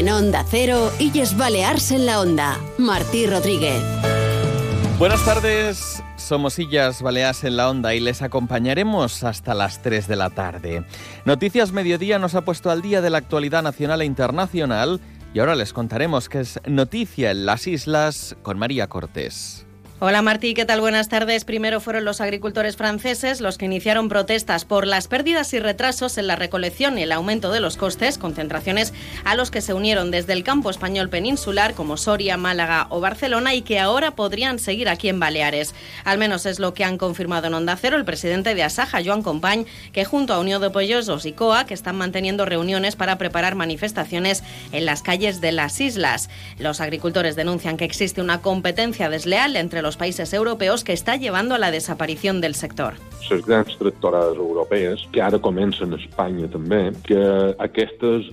En Onda Cero, Illes Balears en la Onda. Martí Rodríguez. Buenas tardes, somos Illas Baleas en la Onda y les acompañaremos hasta las 3 de la tarde. Noticias Mediodía nos ha puesto al día de la actualidad nacional e internacional y ahora les contaremos qué es noticia en las islas con María Cortés. Hola Martí, ¿qué tal? Buenas tardes. Primero fueron los agricultores franceses los que iniciaron protestas por las pérdidas y retrasos en la recolección y el aumento de los costes, concentraciones a los que se unieron desde el campo español peninsular como Soria, Málaga o Barcelona y que ahora podrían seguir aquí en Baleares. Al menos es lo que han confirmado en Onda Cero el presidente de Asaja, Joan Compañ, que junto a Unión de Pollosos y COA que están manteniendo reuniones para preparar manifestaciones en las calles de las islas. Los agricultores denuncian que existe una competencia desleal entre los los países europeos que està llevando a la desaparición del sector. Les grans tractorades europees, que ara comencen a Espanya també, que aquestes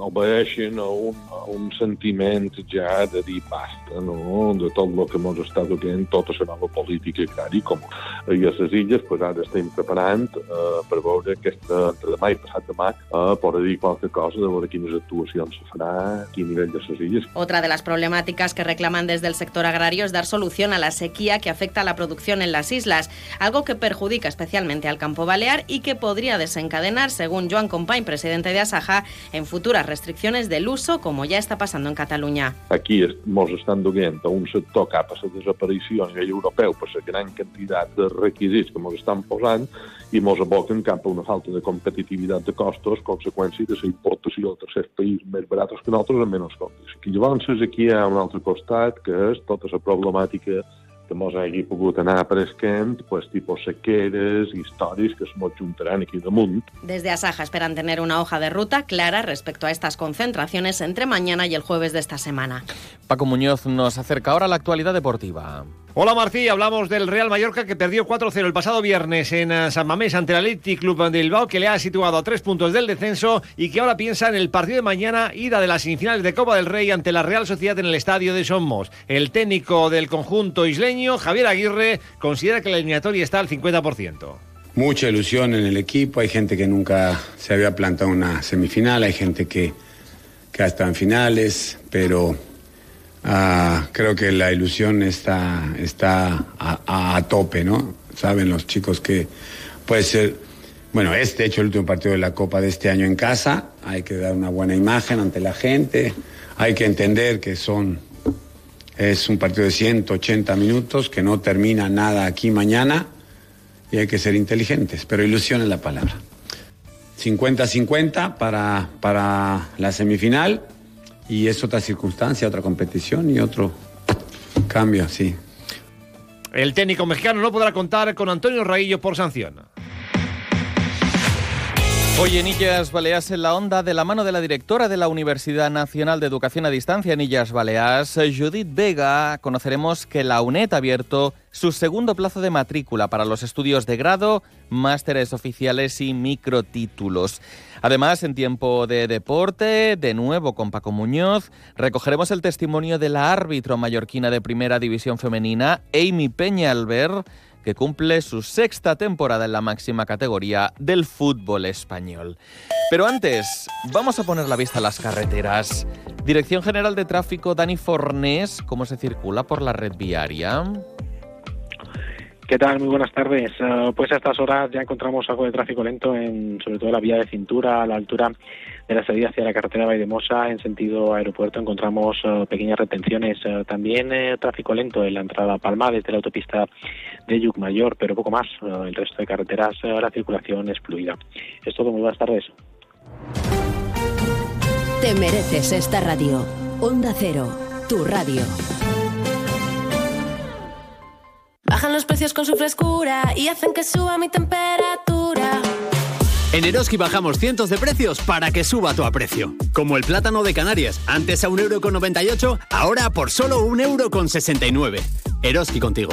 obeeixen a un, a un sentiment ja de dir basta, no?, de tot el que ens està duent tota la nova política agrària com i a les illes pues, ara estem preparant eh, per veure aquesta, entre demà i passat demà, eh, per dir qualque cosa de veure quines actuacions se farà a nivell de les illes. Otra de las problemáticas que reclaman desde el sector agrario es dar solución a la la sequía que afecta a la producción en las islas, algo que perjudica especialmente al campo balear y que podría desencadenar, según Joan Compañ, presidente de Asaja, en futuras restricciones del uso, como ya está pasando en Cataluña. Aquí ens estan duent a un sector cap a la desaparició a nivell gran quantitat de requisits que ens estan posant i ens aboquen cap a una falta de competitivitat de costos, conseqüència de la importació de tercers països més barats que nosaltres en menys costos. I llavors aquí hi ha un altre costat, que és tota la problemàtica que mos hagi pogut anar apareixent pues, tipus sequeres, històries que es mos juntaran aquí damunt. Desde Asaja esperan tener una hoja de ruta clara respecto a estas concentraciones entre mañana y el jueves de esta semana. Paco Muñoz nos acerca ahora a la actualidad deportiva. Hola Martí, hablamos del Real Mallorca que perdió 4-0 el pasado viernes en eh, San Mamés ante el Athletic Club de Bilbao que le ha situado a tres puntos del descenso y que ahora piensa en el partido de mañana ida de las semifinales de Copa del Rey ante la Real Sociedad en el estadio de Somos. El técnico del conjunto isleño, Javier Aguirre, considera que la eliminatoria está al 50%. Mucha ilusión en el equipo, hay gente que nunca se había plantado una semifinal, hay gente que, que ha estado en finales, pero Ah, creo que la ilusión está, está a, tope, ¿no? Saben los chicos que puede ser, bueno, este hecho el último partido de la Copa de este año en casa, hay que dar una buena imagen ante la gente, hay que entender que son, es un partido de 180 minutos, que no termina nada aquí mañana y hay que ser inteligentes, pero ilusión es la palabra. 50-50 para, para la semifinal y es otra circunstancia, otra competición y otro cambio, sí. El técnico mexicano no podrá contar con Antonio Raillo por sanción. Hoy en Illas Baleas en la onda, de la mano de la directora de la Universidad Nacional de Educación a Distancia en Illas Baleas, Judith Vega, conoceremos que la UNED ha abierto su segundo plazo de matrícula para los estudios de grado, másteres oficiales y microtítulos. Además, en tiempo de deporte, de nuevo con Paco Muñoz, recogeremos el testimonio de la árbitro mallorquina de Primera División Femenina, Amy Peñalver, que cumple su sexta temporada en la máxima categoría del fútbol español. Pero antes, vamos a poner la vista a las carreteras. Dirección General de Tráfico, Dani Fornés, ¿cómo se circula por la red viaria? ¿Qué tal? Muy buenas tardes. Eh, pues a estas horas ya encontramos algo de tráfico lento en sobre todo la vía de cintura a la altura de la salida hacia la carretera Vaidemosa en sentido aeropuerto encontramos uh, pequeñas retenciones. Uh, también eh, tráfico lento en la entrada a Palma desde la autopista de Yucmayor, pero poco más. El resto de carreteras la circulación es fluida. Es todo. Muy buenas tardes. Te mereces esta radio. Onda Cero, tu radio. Bajan los precios con su frescura y hacen que suba mi temperatura. En Eroski bajamos cientos de precios para que suba tu aprecio. Como el plátano de Canarias, antes a 1,98€, ahora por solo 1,69€. Eroski contigo.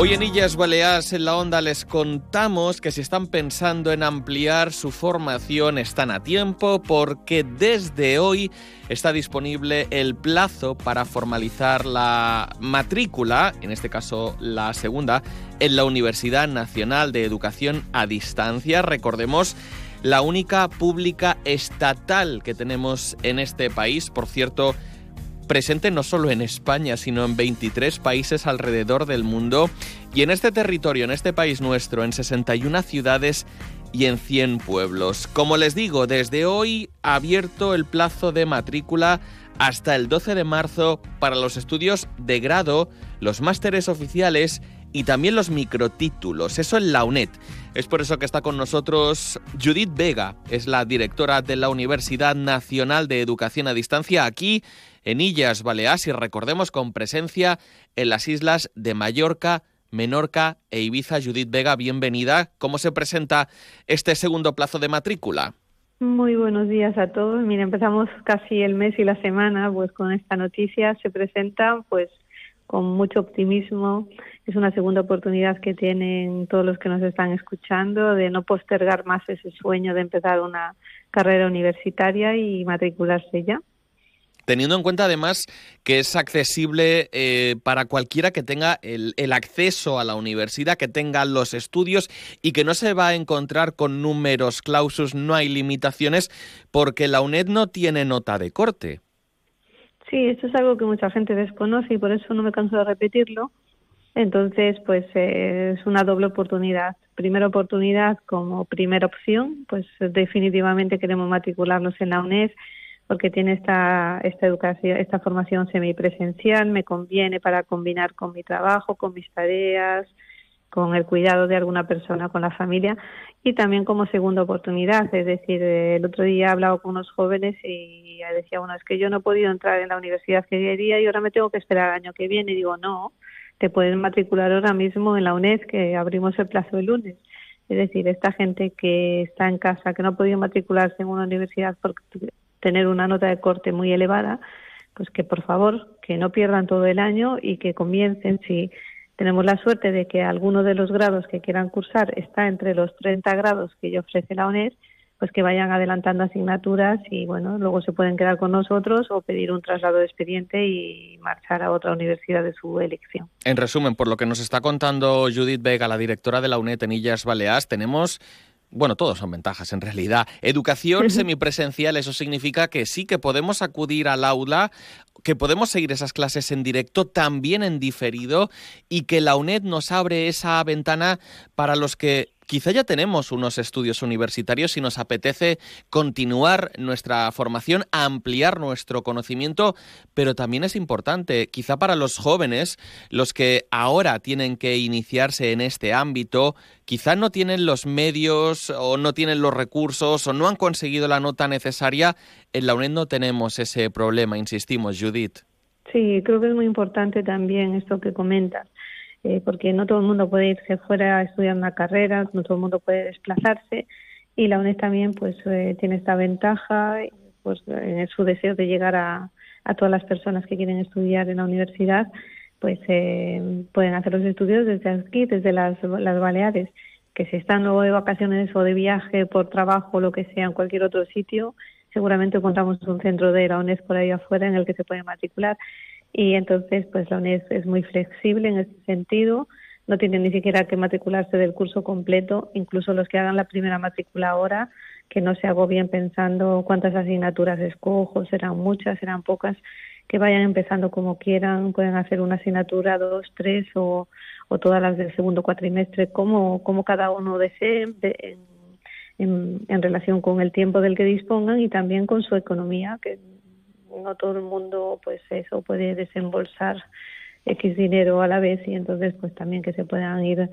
Hoy en Illas Baleares en la Onda les contamos que si están pensando en ampliar su formación están a tiempo porque desde hoy está disponible el plazo para formalizar la matrícula, en este caso la segunda, en la Universidad Nacional de Educación a Distancia. Recordemos la única pública estatal que tenemos en este país. Por cierto, presente no solo en España, sino en 23 países alrededor del mundo. Y en este territorio, en este país nuestro, en 61 ciudades y en 100 pueblos. Como les digo, desde hoy ha abierto el plazo de matrícula hasta el 12 de marzo para los estudios de grado, los másteres oficiales y también los microtítulos. Eso en la UNED. Es por eso que está con nosotros Judith Vega, es la directora de la Universidad Nacional de Educación a Distancia aquí en Illas Baleares y recordemos con presencia en las islas de Mallorca, Menorca e Ibiza. Judith Vega, bienvenida. ¿Cómo se presenta este segundo plazo de matrícula? Muy buenos días a todos. Mira, empezamos casi el mes y la semana pues con esta noticia. Se presenta pues con mucho optimismo. Es una segunda oportunidad que tienen todos los que nos están escuchando de no postergar más ese sueño de empezar una carrera universitaria y matricularse ya teniendo en cuenta además que es accesible eh, para cualquiera que tenga el, acceso a la universidad, que tenga los estudios y que no se va a encontrar con números clausus, no hay limitaciones, porque la UNED no tiene nota de corte. Sí, esto es algo que mucha gente desconoce y por eso no me canso de repetirlo. Entonces, pues eh, es una doble oportunidad. Primera oportunidad como primera opción, pues definitivamente queremos matricularnos en la UNED porque tiene esta, esta educación, esta formación semipresencial, me conviene para combinar con mi trabajo, con mis tareas, con el cuidado de alguna persona, con la familia y también como segunda oportunidad. Es decir, el otro día he hablado con unos jóvenes y decía, bueno, es que yo no he podido entrar en la universidad que quería y ahora me tengo que esperar el año que viene. Y digo, no, te pueden matricular ahora mismo en la UNED, que abrimos el plazo el lunes. Es decir, esta gente que está en casa, que no ha podido matricularse en una universidad porque tener una nota de corte muy elevada, pues que por favor que no pierdan todo el año y que comiencen si tenemos la suerte de que alguno de los grados que quieran cursar está entre los 30 grados que ofrece la UNED, pues que vayan adelantando asignaturas y bueno, luego se pueden quedar con nosotros o pedir un traslado de expediente y marchar a otra universidad de su elección. En resumen, por lo que nos está contando Judith Vega, la directora de la UNED en Illas Baleares, tenemos bueno, todos son ventajas en realidad. Educación semipresencial, eso significa que sí que podemos acudir al aula, que podemos seguir esas clases en directo, también en diferido, y que la UNED nos abre esa ventana para los que Quizá ya tenemos unos estudios universitarios y nos apetece continuar nuestra formación, ampliar nuestro conocimiento, pero también es importante, quizá para los jóvenes, los que ahora tienen que iniciarse en este ámbito, quizá no tienen los medios o no tienen los recursos o no han conseguido la nota necesaria. En la UNED no tenemos ese problema, insistimos, Judith. Sí, creo que es muy importante también esto que comentas. Eh, porque no todo el mundo puede irse fuera a estudiar una carrera, no todo el mundo puede desplazarse y la UNED también pues eh, tiene esta ventaja pues en su deseo de llegar a, a, todas las personas que quieren estudiar en la universidad pues eh, pueden hacer los estudios desde aquí, desde las, Baleares que si están luego de vacaciones o de viaje por trabajo lo que sea en cualquier otro sitio seguramente contamos un centro de la UNED por ahí afuera en el que se pueden matricular y entonces pues la UNED es muy flexible en ese sentido, no tienen ni siquiera que matricularse del curso completo, incluso los que hagan la primera matrícula ahora, que no se agobien pensando cuántas asignaturas escojo, serán muchas, serán pocas, que vayan empezando como quieran, pueden hacer una asignatura, dos, tres o, o todas las del segundo cuatrimestre, como, como cada uno desee en, en relación con el tiempo del que dispongan y también con su economía, que no todo el mundo pues eso puede desembolsar X dinero a la vez y entonces pues también que se puedan ir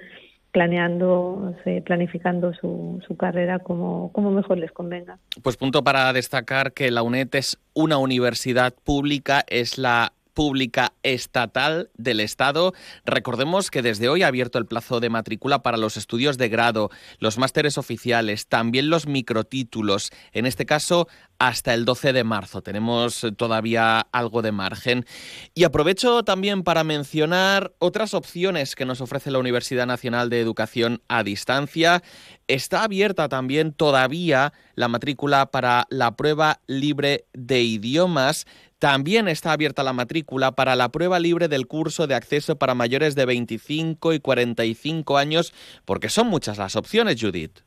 planeando, planificando su, su carrera como, como mejor les convenga. Pues punto para destacar que la UNED es una universidad pública, es la pública estatal del Estado. Recordemos que desde hoy ha abierto el plazo de matrícula para los estudios de grado, los másteres oficiales, también los microtítulos, en este caso hasta el 12 de marzo. Tenemos todavía algo de margen. Y aprovecho también para mencionar otras opciones que nos ofrece la Universidad Nacional de Educación a Distancia. Está abierta también todavía la matrícula para la prueba libre de idiomas. También está abierta la matrícula para la prueba libre del curso de acceso para mayores de 25 y 45 años, porque son muchas las opciones, Judith.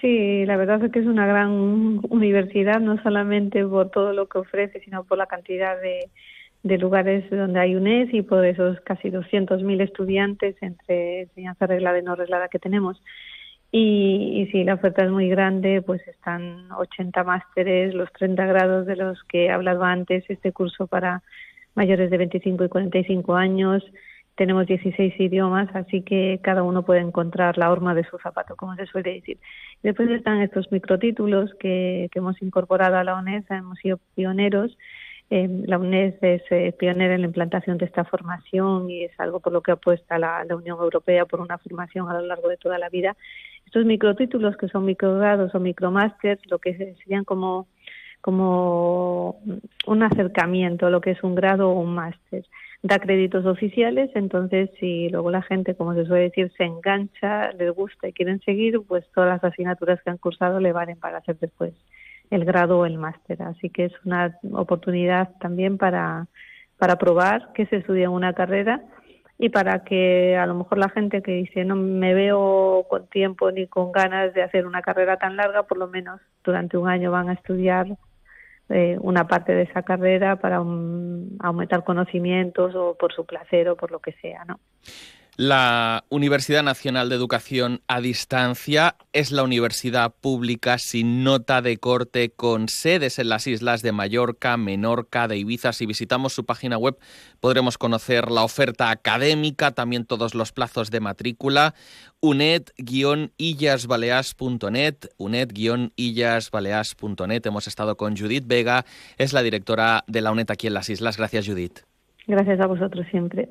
Sí, la verdad es que es una gran universidad, no solamente por todo lo que ofrece, sino por la cantidad de, de lugares donde hay UNES y por esos casi 200.000 estudiantes entre enseñanza reglada y no reglada que tenemos. Y, y sí, la oferta es muy grande, pues están 80 másteres, los 30 grados de los que he hablado antes, este curso para mayores de 25 y 45 años, tenemos 16 idiomas, así que cada uno puede encontrar la horma de su zapato, como se suele decir. Después están estos microtítulos que, que hemos incorporado a la UNES, hemos sido pioneros. Eh, la UNES es eh, pionera en la implantación de esta formación y es algo por lo que apuesta la, la Unión Europea por una formación a lo largo de toda la vida estos microtítulos que son microgrados o micromásters, lo que serían como, como un acercamiento lo que es un grado o un máster. Da créditos oficiales, entonces si luego la gente, como se suele decir, se engancha, les gusta y quieren seguir, pues todas las asignaturas que han cursado le valen para hacer después el grado o el máster. Así que es una oportunidad también para, para probar que se estudia en una carrera y para que a lo mejor la gente que dice no me veo con tiempo ni con ganas de hacer una carrera tan larga, por lo menos durante un año van a estudiar eh, una parte de esa carrera para aumentar conocimientos o por su placer o por lo que sea, ¿no? La Universidad Nacional de Educación a Distancia es la universidad pública sin nota de corte con sedes en las islas de Mallorca, Menorca, de Ibiza. Si visitamos su página web podremos conocer la oferta académica, también todos los plazos de matrícula. unet-illasbaleas.net, unet-illasbaleas.net. Hemos estado con Judith Vega, es la directora de la UNED aquí en las islas. Gracias, Judith. Gracias a vosotros siempre.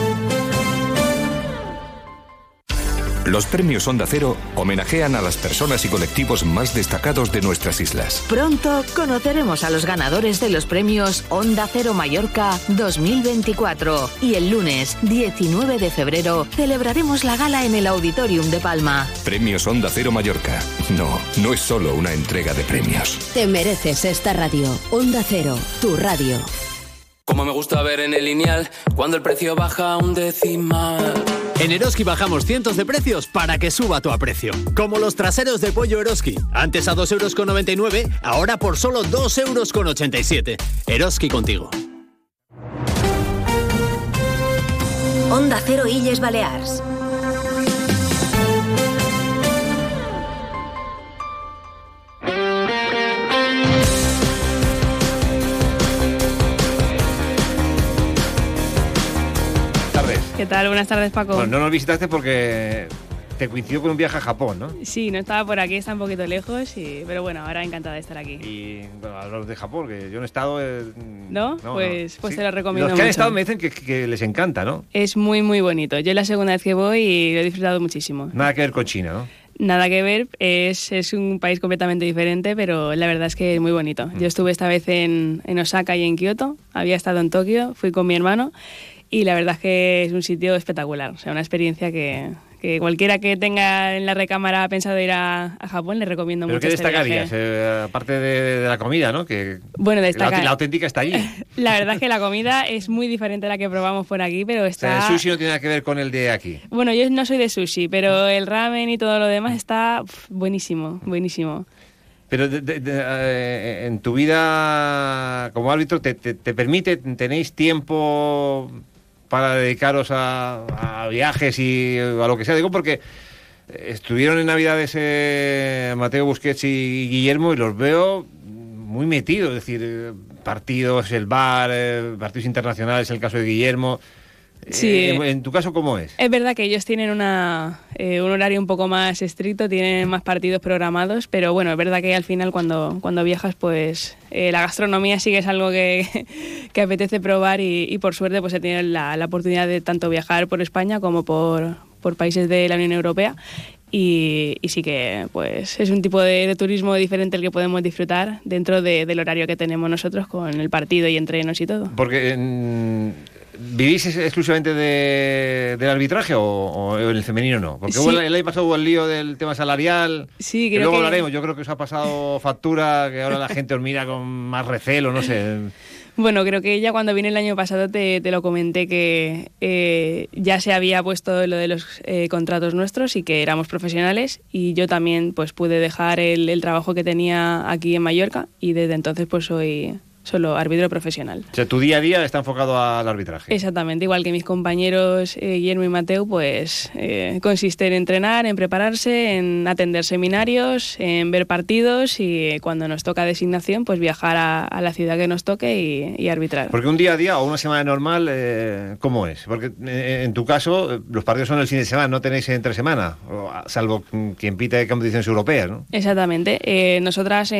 Los premios Onda Cero homenajean a las personas y colectivos más destacados de nuestras islas. Pronto conoceremos a los ganadores de los premios Onda Cero Mallorca 2024 y el lunes 19 de febrero celebraremos la gala en el Auditorium de Palma. Premios Onda Cero Mallorca. No, no es solo una entrega de premios. Te mereces esta radio. Onda Cero, tu radio. Como me gusta ver en el lineal, cuando el precio baja un decimal. En Eroski bajamos cientos de precios para que suba tu aprecio. Como los traseros de pollo Eroski. Antes a 2,99 euros, ahora por solo 2,87 euros. Eroski contigo. Onda Cero Illes Balears. ¿Qué tal? Buenas tardes, Paco. Bueno, no nos visitaste porque te coincidió con un viaje a Japón, ¿no? Sí, no estaba por aquí, está un poquito lejos, y... pero bueno, ahora encantada de estar aquí. Y bueno, hablar de Japón, que yo no he estado... eh, ¿No? pues pues te lo recomiendo Los que han mucho. estado me dicen que, que les encanta, ¿no? Es muy, muy bonito. Yo es la segunda vez que voy y lo he disfrutado muchísimo. Nada que ver con China, ¿no? Nada que ver, es, es un país completamente diferente, pero la verdad es que es muy bonito. Mm. Yo estuve esta vez en, en Osaka y en Kioto, había estado en Tokio, fui con mi hermano y la verdad es que es un sitio espectacular, o sea, una experiencia que, que cualquiera que tenga en la recámara pensado ir a, a Japón le recomiendo ¿Pero mucho qué este destacarías? Eh, aparte de, de la comida, ¿no? Que, Bueno, destacar- La, la auténtica está allí. La verdad es que la comida es muy diferente a la que probamos por aquí, pero O está... sea, el sushi no tiene nada que ver con el de aquí. Bueno, yo no soy de sushi, pero el ramen y todo lo demás está uf, buenísimo, buenísimo. Pero de- de- de, eh, en tu vida como árbitro, te, te- te permite, tenéis tiempo para dedicaros a, viajes y a lo que sea? Digo porque estuvieron en Navidades eh, Mateo Busquets y Guillermo y los veo muy metidos, es decir, eh, partidos, el bar, eh, partidos internacionales, el caso de Guillermo. Sí. Eh, en, en tu caso, ¿cómo es? Es verdad que ellos tienen una, eh, un horario un poco más estricto, tienen más partidos programados, pero bueno, es verdad que al final cuando, cuando viajas, pues eh, la gastronomía sí que es algo que, que apetece probar y, y por suerte pues he tenido la, la oportunidad de tanto viajar por España como por, por países de la Unión Europea y, y sí que pues es un tipo de, de turismo diferente el que podemos disfrutar dentro de- del horario que tenemos nosotros con el partido y entrenos y todo. Porque mm, ¿Vivís ex- exclusivamente de- del arbitraje o, o en el femenino no? Porque Sí. el, el año pasado hubo el lío del tema salarial. Sí, que creo luego que- hablaremos. Yo creo que os ha pasado factura, que ahora la gente os mira con más recelo, no sé. Bueno, creo que ya cuando vine el año pasado te, te lo comenté que eh, ya se había puesto lo de los eh, contratos nuestros y que éramos profesionales y yo también pues pude dejar el, el trabajo que tenía aquí en Mallorca y desde entonces pues soy solo árbitro profesional. O sea, tu día a día está enfocado al arbitraje. Exactamente, igual que mis compañeros eh, Guillermo y Mateo, pues eh, consiste en entrenar, en prepararse, en atender seminarios, en ver partidos y eh, cuando nos toca designación, pues viajar a, a la ciudad que nos toque y, y arbitrar. Porque un día a día o una semana normal, eh, ¿cómo es? Porque eh, en tu caso, eh, los partidos son el fin de semana, no tenéis entre semana, salvo mm, quien pite competiciones europeas, ¿no? Exactamente. Nosotras,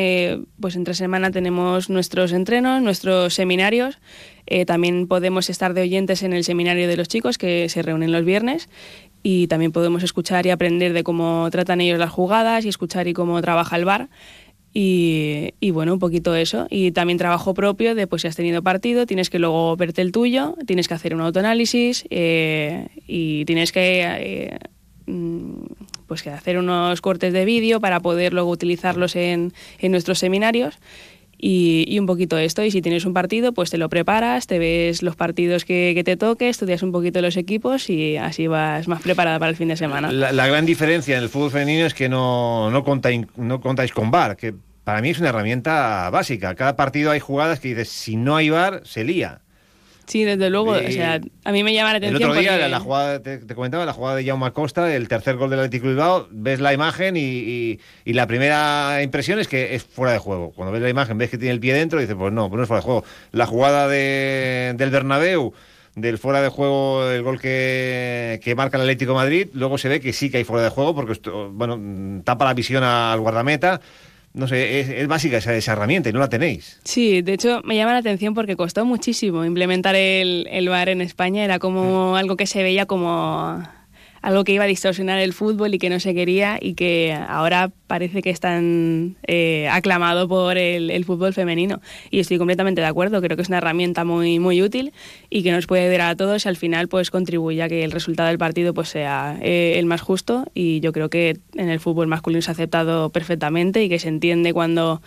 pues entre semana tenemos nuestros entrenos, nuestros seminarios. Eh, también podemos estar de oyentes en el seminario de los chicos que se reúnen los viernes. Y también podemos escuchar y aprender de cómo tratan ellos las jugadas y escuchar y cómo trabaja el bar. Y, y bueno, un poquito eso. Y también trabajo propio de, pues si has tenido partido, tienes que luego verte el tuyo, tienes que hacer un autoanálisis eh, y tienes que eh, mm, pues que hacer unos cortes de vídeo para poder luego utilizarlos en, en nuestros seminarios. Y, y un poquito esto, y si tienes un partido, pues te lo preparas, te ves los partidos que, que te toque, estudias un poquito los equipos y así vas más preparada para el fin de semana. La, gran diferencia en el fútbol femenino es que no, no, contáis, no contáis con VAR, que para mí es una herramienta básica. Cada partido hay jugadas que dices, si no hay VAR, se lía. Sí, desde luego, Y- o sea, a mí me llama la El atención otro día, porque- la, jugada, te, te comentaba, la jugada de Jaume Acosta, el tercer gol del Atlético de Bilbao, ves la imagen y, y- y la primera impresión es que es fuera de juego. Cuando ves la imagen, ves que tiene el pie dentro y dices, pues no, pues no es fuera de juego. La jugada de- del Bernabéu, del fuera de juego, el gol que, que marca el Atlético de Madrid, luego se ve que sí que hay fuera de juego porque, bueno, tapa la visión al guardameta. No sé, es, es básica esa, esa herramienta y no la tenéis. Sí, de hecho me llama la atención porque costó muchísimo implementar el, el VAR en España. Era como algo que se veía como algo que iba a distorsionar el fútbol y que no se quería y que ahora parece que es tan eh, aclamado por el, el fútbol femenino. Y estoy completamente de acuerdo, creo que es una herramienta muy, muy útil y que nos puede dar a todos y al final pues contribuye a que el resultado del partido pues sea eh, el más justo y yo creo que en el fútbol masculino se ha aceptado perfectamente y que se entiende cuando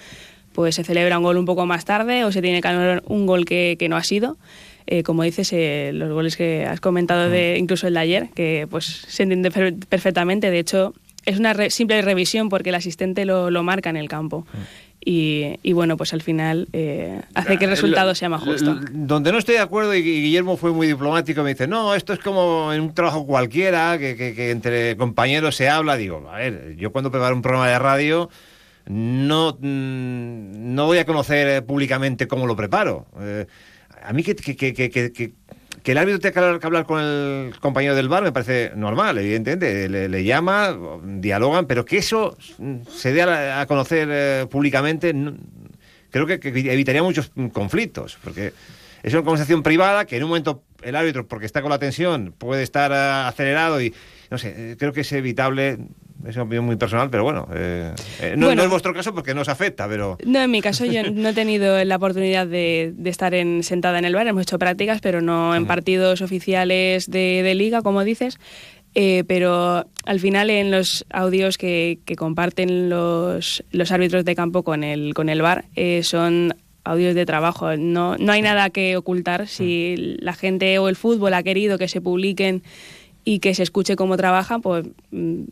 pues se celebra un gol un poco más tarde o se tiene que anular un gol que, que no ha sido. Eh, como dices, eh, los goles que has comentado, de, incluso el de ayer, que pues se entiende per- perfectamente. De hecho, es una re- simple revisión porque el asistente lo, lo marca en el campo. Y, y bueno, pues al final eh, hace que el resultado sea más justo. Donde no estoy de acuerdo, y y Guillermo fue muy diplomático, me dice, no, esto es como en un trabajo cualquiera, que, que- que entre compañeros se habla. Digo, a ver, yo cuando preparo un programa de radio, no, mm, no voy a conocer eh, públicamente cómo lo preparo. Eh, a mí que, que, que, que, el árbitro tenga que hablar, con el compañero del bar me parece normal, evidentemente. Le, llama, dialogan, pero que eso se dé a, a conocer eh, públicamente, creo que, evitaría muchos conflictos, porque es una conversación privada que en un momento el árbitro, porque está con la tensión, puede estar eh, acelerado y, no sé, eh, creo que es evitable. Es una opinión muy personal, pero bueno, eh, eh, no, Bueno. no es vuestro caso porque no os afecta, pero... No, en mi caso yo no he tenido la oportunidad de, de estar en, sentada en el bar, hemos hecho prácticas, pero no en partidos oficiales de, de liga, como dices. Eh, pero al final en los audios que, que comparten los, los árbitros de campo con el, con el bar eh, son audios de trabajo. No, no hay nada que ocultar. Si la gente o el fútbol ha querido que se publiquen y que se escuche cómo trabajan, pues mm,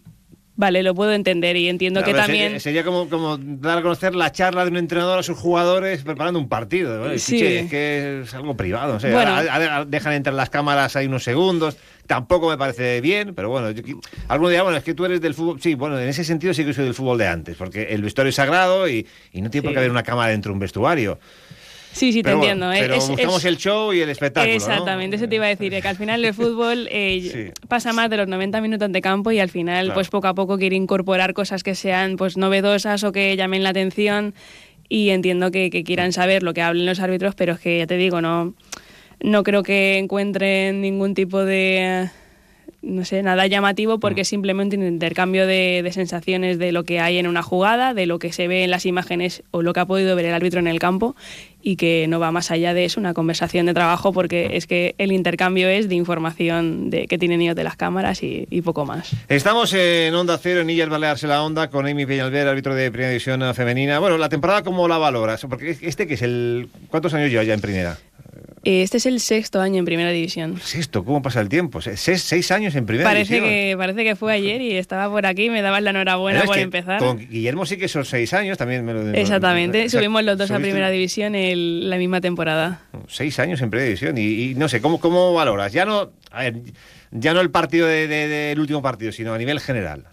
vale, lo puedo entender y entiendo que también... Sería, sería como, como dar a conocer la charla de un entrenador a sus jugadores preparando un partido. Bueno, Sí. chiche, es que es algo privado. no sé, Bueno. a- a- a- dejan entrar las cámaras ahí unos segundos. Tampoco me parece bien, pero bueno, yo, alguno dirá, bueno, es que tú eres del fútbol. Sí, bueno, en ese sentido sí que soy del fútbol de antes, porque el vestuario es sagrado y, y no tiene por qué haber una cámara dentro de un vestuario. Sí, sí, te entiendo. ¿eh? pero buscamos el show y el espectáculo. Exactamente, eso te iba a decir, que al final el fútbol eh, pasa más de los 90 minutos de campo y al final, pues poco a poco quiere incorporar cosas que sean pues novedosas o que llamen la atención y entiendo que, quieran saber lo que hablen los árbitros, pero es que ya te digo, no, no creo que encuentren ningún tipo de no sé, nada llamativo porque es simplemente un intercambio de, sensaciones de lo que hay en una jugada, de lo que se ve en las imágenes o lo que ha podido ver el árbitro en el campo y que no va más allá de eso, una conversación de trabajo porque es que el intercambio es de información de, que tienen ellos de las cámaras y, poco más. Estamos en Onda Cero, en Illas Baleares en la Onda, con Amy Peñalver, árbitro de Primera División Femenina. Bueno, ¿la temporada cómo la valoras? Porque este que es el... ¿Cuántos años lleva ya en Primera? Este es el sexto año en Primera División. ¿Sexto? ¿Cómo pasa el tiempo? ¿Seis, años en Primera parece División? Que, parece que fue ayer y estaba por aquí me dabas la enhorabuena por empezar. Con Guillermo sí que son seis años también. Me lo, Exactamente, subimos los dos a Primera División en la misma temporada. Seis años en Primera División y, no sé, ¿cómo, ¿cómo valoras? Ya no, ya no el partido del último partido, sino a nivel general.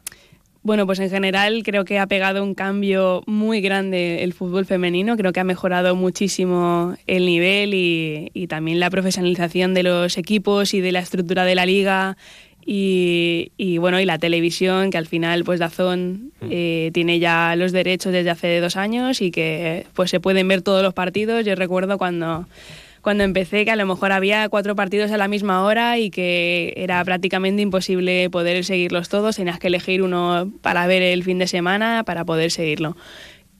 Bueno, pues en general creo que ha pegado un cambio muy grande el fútbol femenino, creo que ha mejorado muchísimo el nivel y, también la profesionalización de los equipos y de la estructura de la liga y, bueno y la televisión que al final pues Dazón mm. eh, tiene ya los derechos desde hace dos años y que pues se pueden ver todos los partidos. Yo recuerdo cuando cuando empecé que a lo mejor había cuatro partidos a la misma hora y que era prácticamente imposible poder seguirlos todos, tenías que elegir uno para ver el fin de semana para poder seguirlo.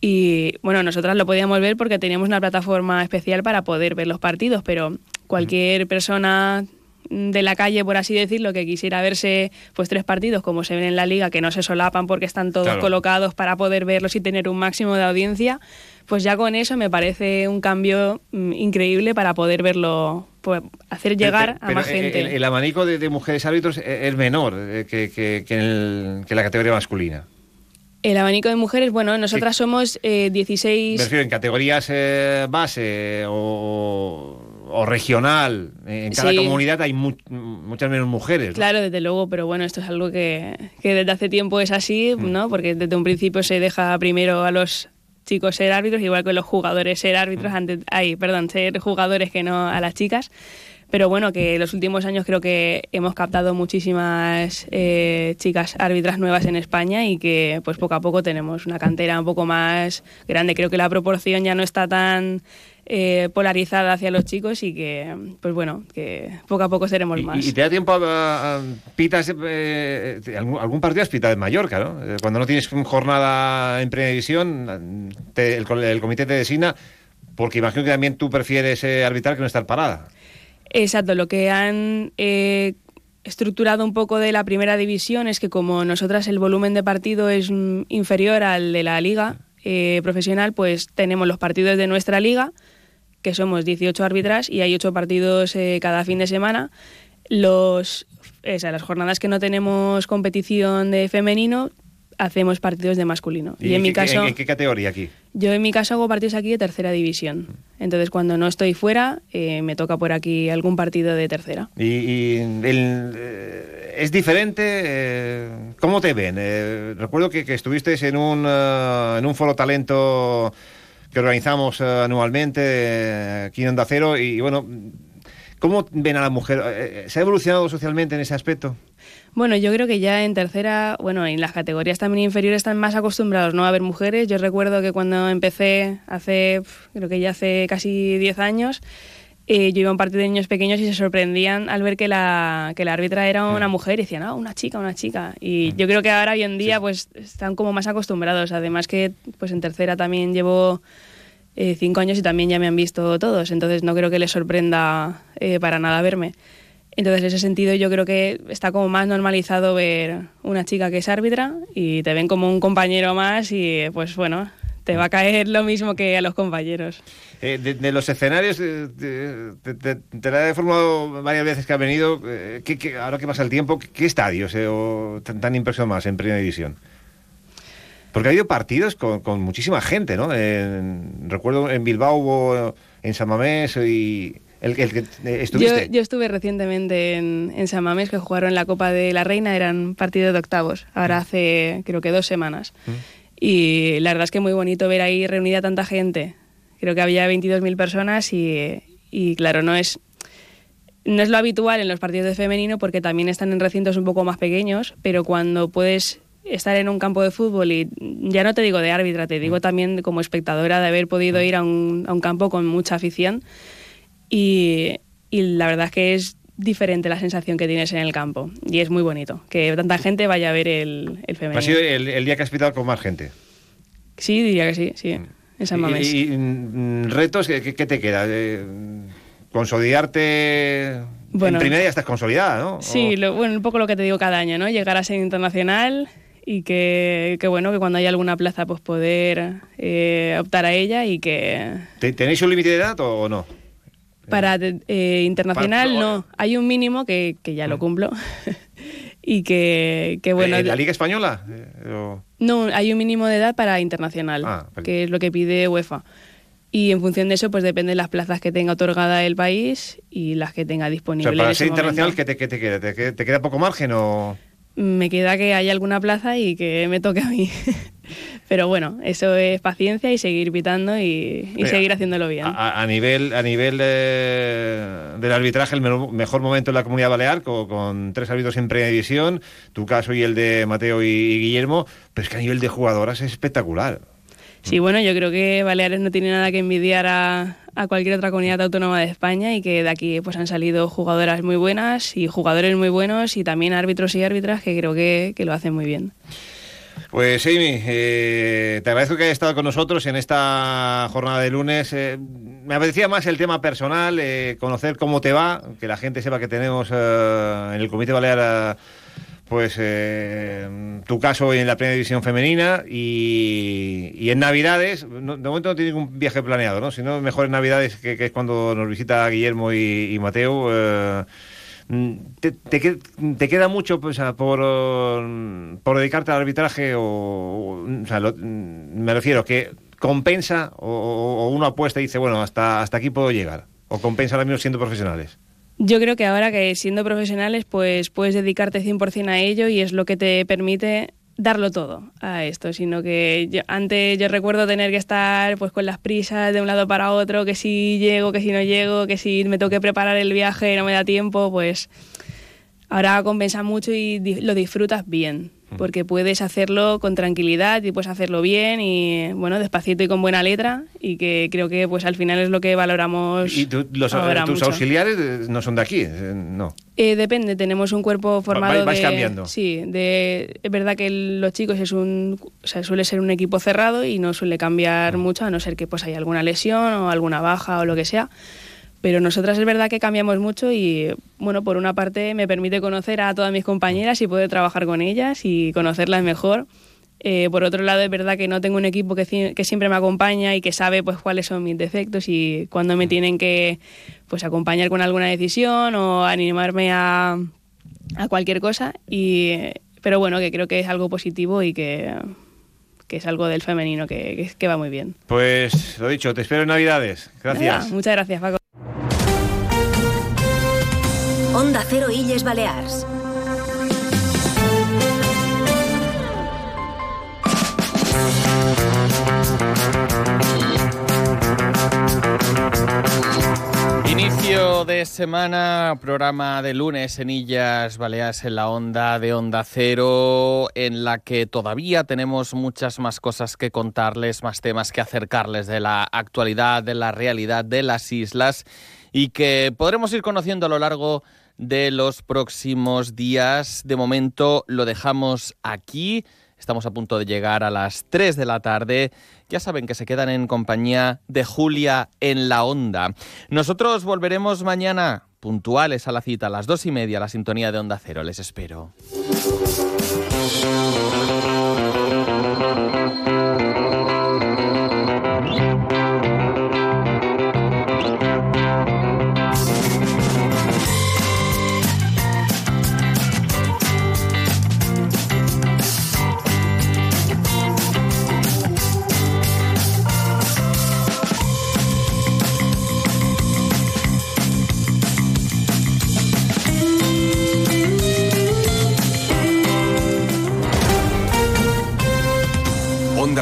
Y bueno, nosotras lo podíamos ver porque teníamos una plataforma especial para poder ver los partidos, pero cualquier persona de la calle, por así decirlo, que quisiera verse pues tres partidos como se ven en la liga, que no se solapan porque están todos colocados para poder verlos y tener un máximo de audiencia, pues ya con eso me parece un cambio mm, increíble para poder verlo, pues, hacer llegar a más gente. El, abanico de, mujeres árbitros e, es menor eh, que, que, la categoría masculina. El abanico de mujeres, bueno, nosotras somos 16... Eh, me refiero en categorías eh, base o, regional. En cada comunidad hay muchas menos mujeres. Claro, desde luego, pero bueno, esto es algo que, que desde hace tiempo es así, mm. ¿no? Porque desde un principio se deja primero a los chicos ser árbitros, igual que los jugadores ser árbitros, mm. antes, ay, perdón, ser jugadores que no a las chicas. Pero bueno, que en los últimos años creo que hemos captado muchísimas eh, chicas árbitras nuevas en España y que pues poco a poco tenemos una cantera un poco más grande. Creo que la proporción ya no está tan eh, polarizada hacia los chicos y que, pues bueno, que poco a poco seremos más. ¿Y, te da tiempo a, pitas, eh, algún, partido has pitado en Mallorca, ¿no? Eh, cuando no tienes jornada en primera división, el, comité te designa, porque imagino que también tú prefieres arbitrar que no estar parada. Exacto, lo que han estructurado un poco de la primera división es que como nosotras el volumen de partido es inferior al de la liga profesional, pues tenemos los partidos de nuestra liga que somos 18 árbitras y hay 8 partidos eh, cada fin de semana. Los, las jornadas que no tenemos competición de femenino, hacemos partidos de masculino. ¿Y, en, mi caso, ¿en, qué categoría aquí? Yo en mi caso hago partidos aquí de tercera división. Entonces cuando no estoy fuera, eh, me toca por aquí algún partido de tercera. ¿Y, eh, es diferente? ¿Cómo te ven? recuerdo que, que estuviste en un, en un foro talento que organizamos eh, anualmente eh, aquí en Cero. Y, bueno, ¿cómo ven a la mujer? Eh, ¿Se ha evolucionado socialmente en ese aspecto? Bueno, yo creo que ya en tercera, bueno, en las categorías también inferiores están más acostumbrados ¿no? a ver mujeres. Yo recuerdo que cuando empecé hace, creo que ya hace casi 10 años, yo iba a un partido de niños pequeños y se sorprendían al ver que la, que la árbitra era una mm. mujer y decían, ah, una chica, una chica. Y mm. yo creo que ahora, hoy en día, pues están como más acostumbrados. Además que pues en tercera también llevo eh, cinco años y también ya me han visto todos, entonces no creo que les sorprenda eh, para nada verme. Entonces, en ese sentido, yo creo que está como más normalizado ver una chica que es árbitra y te ven como un compañero más y, pues bueno, te va a caer lo mismo que a los compañeros. Eh, de, los escenarios, te, la he formado varias veces que ha venido. ¿qué, ahora que pasa el tiempo, ¿qué, estadios tan, tan impresionantes más en primera división? Porque ha habido partidos con, muchísima gente, ¿no? recuerdo en Bilbao en San Mamés y... El, el que eh, estuviste. Yo, estuve recientemente en, en, San Mamés, que jugaron la Copa de la Reina, eran partidos de octavos, ahora mm. hace creo que dos semanas. Mm. Y la verdad es que muy bonito ver ahí reunida tanta gente Creo que había 22.000 personas y, y claro, no es, no es lo habitual en los partidos de femenino porque también están en recintos un poco más pequeños, pero cuando puedes estar en un campo de fútbol y ya no te digo de árbitra, te digo también como espectadora de haber podido ir a un, a un campo con mucha afición y, y la verdad es que es diferente la sensación que tienes en el campo y es muy bonito que tanta gente vaya a ver el, el femenino. ¿Ha sido el, el día que has pitado con más gente? Sí, diría que sí, sí. En San Mamés. ¿Y, y, mm, retos qué, qué te queda? Eh, ¿Consolidarte? Bueno. en primera ya estás consolidada, ¿no? Sí, lo- bueno, un poco lo que te digo cada año, ¿no? Llegar a ser internacional y que, que bueno, que cuando haya alguna plaza pues poder eh, optar a ella y que ¿Te- ¿Tenéis un límite de edad o no? Para eh, internacional Para- no, hay un mínimo que, que ya lo cumplo y que, que bueno, ¿En la Liga Española? Eh, o- no, hay un mínimo de edad para internacional, Ah, vale. que es lo que pide UEFA. Y en función de eso, pues depende de las plazas que tenga otorgada el país y las que tenga O disponible. sea, para en ese ser internacional. ¿qué te, qué te queda? ¿Te, queda- te queda poco margen o...? Me queda que haya alguna plaza y que me toque a mí. Pero bueno, eso es paciencia y seguir pitando y, y Mira, seguir haciéndolo bien. A, a nivel, a nivel de- del arbitraje, el mejor momento en la Comunidad Balear, con, con tres árbitros en primera división, tu caso y el de Mateo y, y Guillermo, pero es que a nivel de jugadoras es espectacular. Sí, bueno, yo creo que Baleares no tiene nada que envidiar a, a cualquier otra comunidad autónoma de España y que de aquí pues han salido jugadoras muy buenas y jugadores muy buenos y también árbitros y árbitras que creo que, que lo hacen muy bien. Pues Amy, eh, te agradezco que hayas estado con nosotros en esta jornada de lunes. Eh, me apetecía más el tema personal, eh, conocer cómo te va, que la gente sepa que tenemos en el Comité Balear pues eh, tu caso en la primera división femenina y, en Navidades, no- de momento no tiene ningún viaje planeado, ¿no? sino mejor en Navidades, que, es cuando nos visita Guillermo y, Mateo. eh, Mm, ¿Te, te que- te queda mucho pues, por, eh, por dedicarte al arbitraje? O, mm, me refiero que compensa o, o- o uno apuesta y dice, bueno, hasta, hasta aquí puedo llegar. O compensa ahora mismo siendo profesionales. Yo creo que ahora que siendo profesionales pues puedes dedicarte 100% a ello y es lo que te permite darlo todo a esto, sino que yo- antes yo recuerdo tener que estar pues con las prisas de un lado para otro, que si llego, que si no llego, que si me tengo que preparar el viaje no me da tiempo, pues ahora compensa mucho y lo disfrutas bien, porque puedes hacerlo con tranquilidad y puedes hacerlo bien y bueno, despacito y con buena letra y que creo que pues al final es lo que valoramos ¿Y tú- los, ahora tus mucho. auxiliares eh, no son de aquí? eh, No. Eh, depende, tenemos un cuerpo formado vais de... cambiando. Sí, de, es verdad que los chicos es un, o sea, suele ser un equipo cerrado y no suele cambiar mucho, a no ser que pues haya alguna lesión o alguna baja o lo que sea. Pero nosotras es verdad que cambiamos mucho y, bueno, por una parte me permite conocer a todas mis compañeras y poder trabajar con ellas y conocerlas mejor. Eh, por otro lado, es verdad que no tengo un equipo que, que siempre me acompaña y que sabe pues cuáles son mis defectos y cuándo me tienen que pues acompañar con alguna decisión o animarme a, a cualquier cosa. Y, pero bueno, que creo que es algo positivo y que, que es algo del femenino que, que- que va muy bien. Pues lo dicho, te espero en Navidades. Gracias. Nada, muchas gracias, Paco. Onda Cero Illes Balears. Inicio de semana, programa de lunes en Illas Baleares en la onda de Onda Cero, en la que todavía tenemos muchas más cosas que contarles, más temas que acercarles de la actualidad, de la realidad de las islas y que podremos ir conociendo a lo largo de los próximos días. De momento lo dejamos aquí. Estamos a punto de llegar a las 3 de la tarde. Ya saben que se quedan en compañía de Julia en la onda. Nosotros volveremos mañana puntuales a la cita a las dos y media, a la sintonía de Onda Cero. Les espero.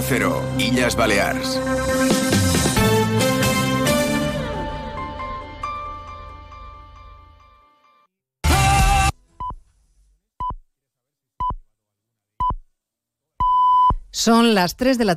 Cero, Illas Balears. Son las 3 de la tarde.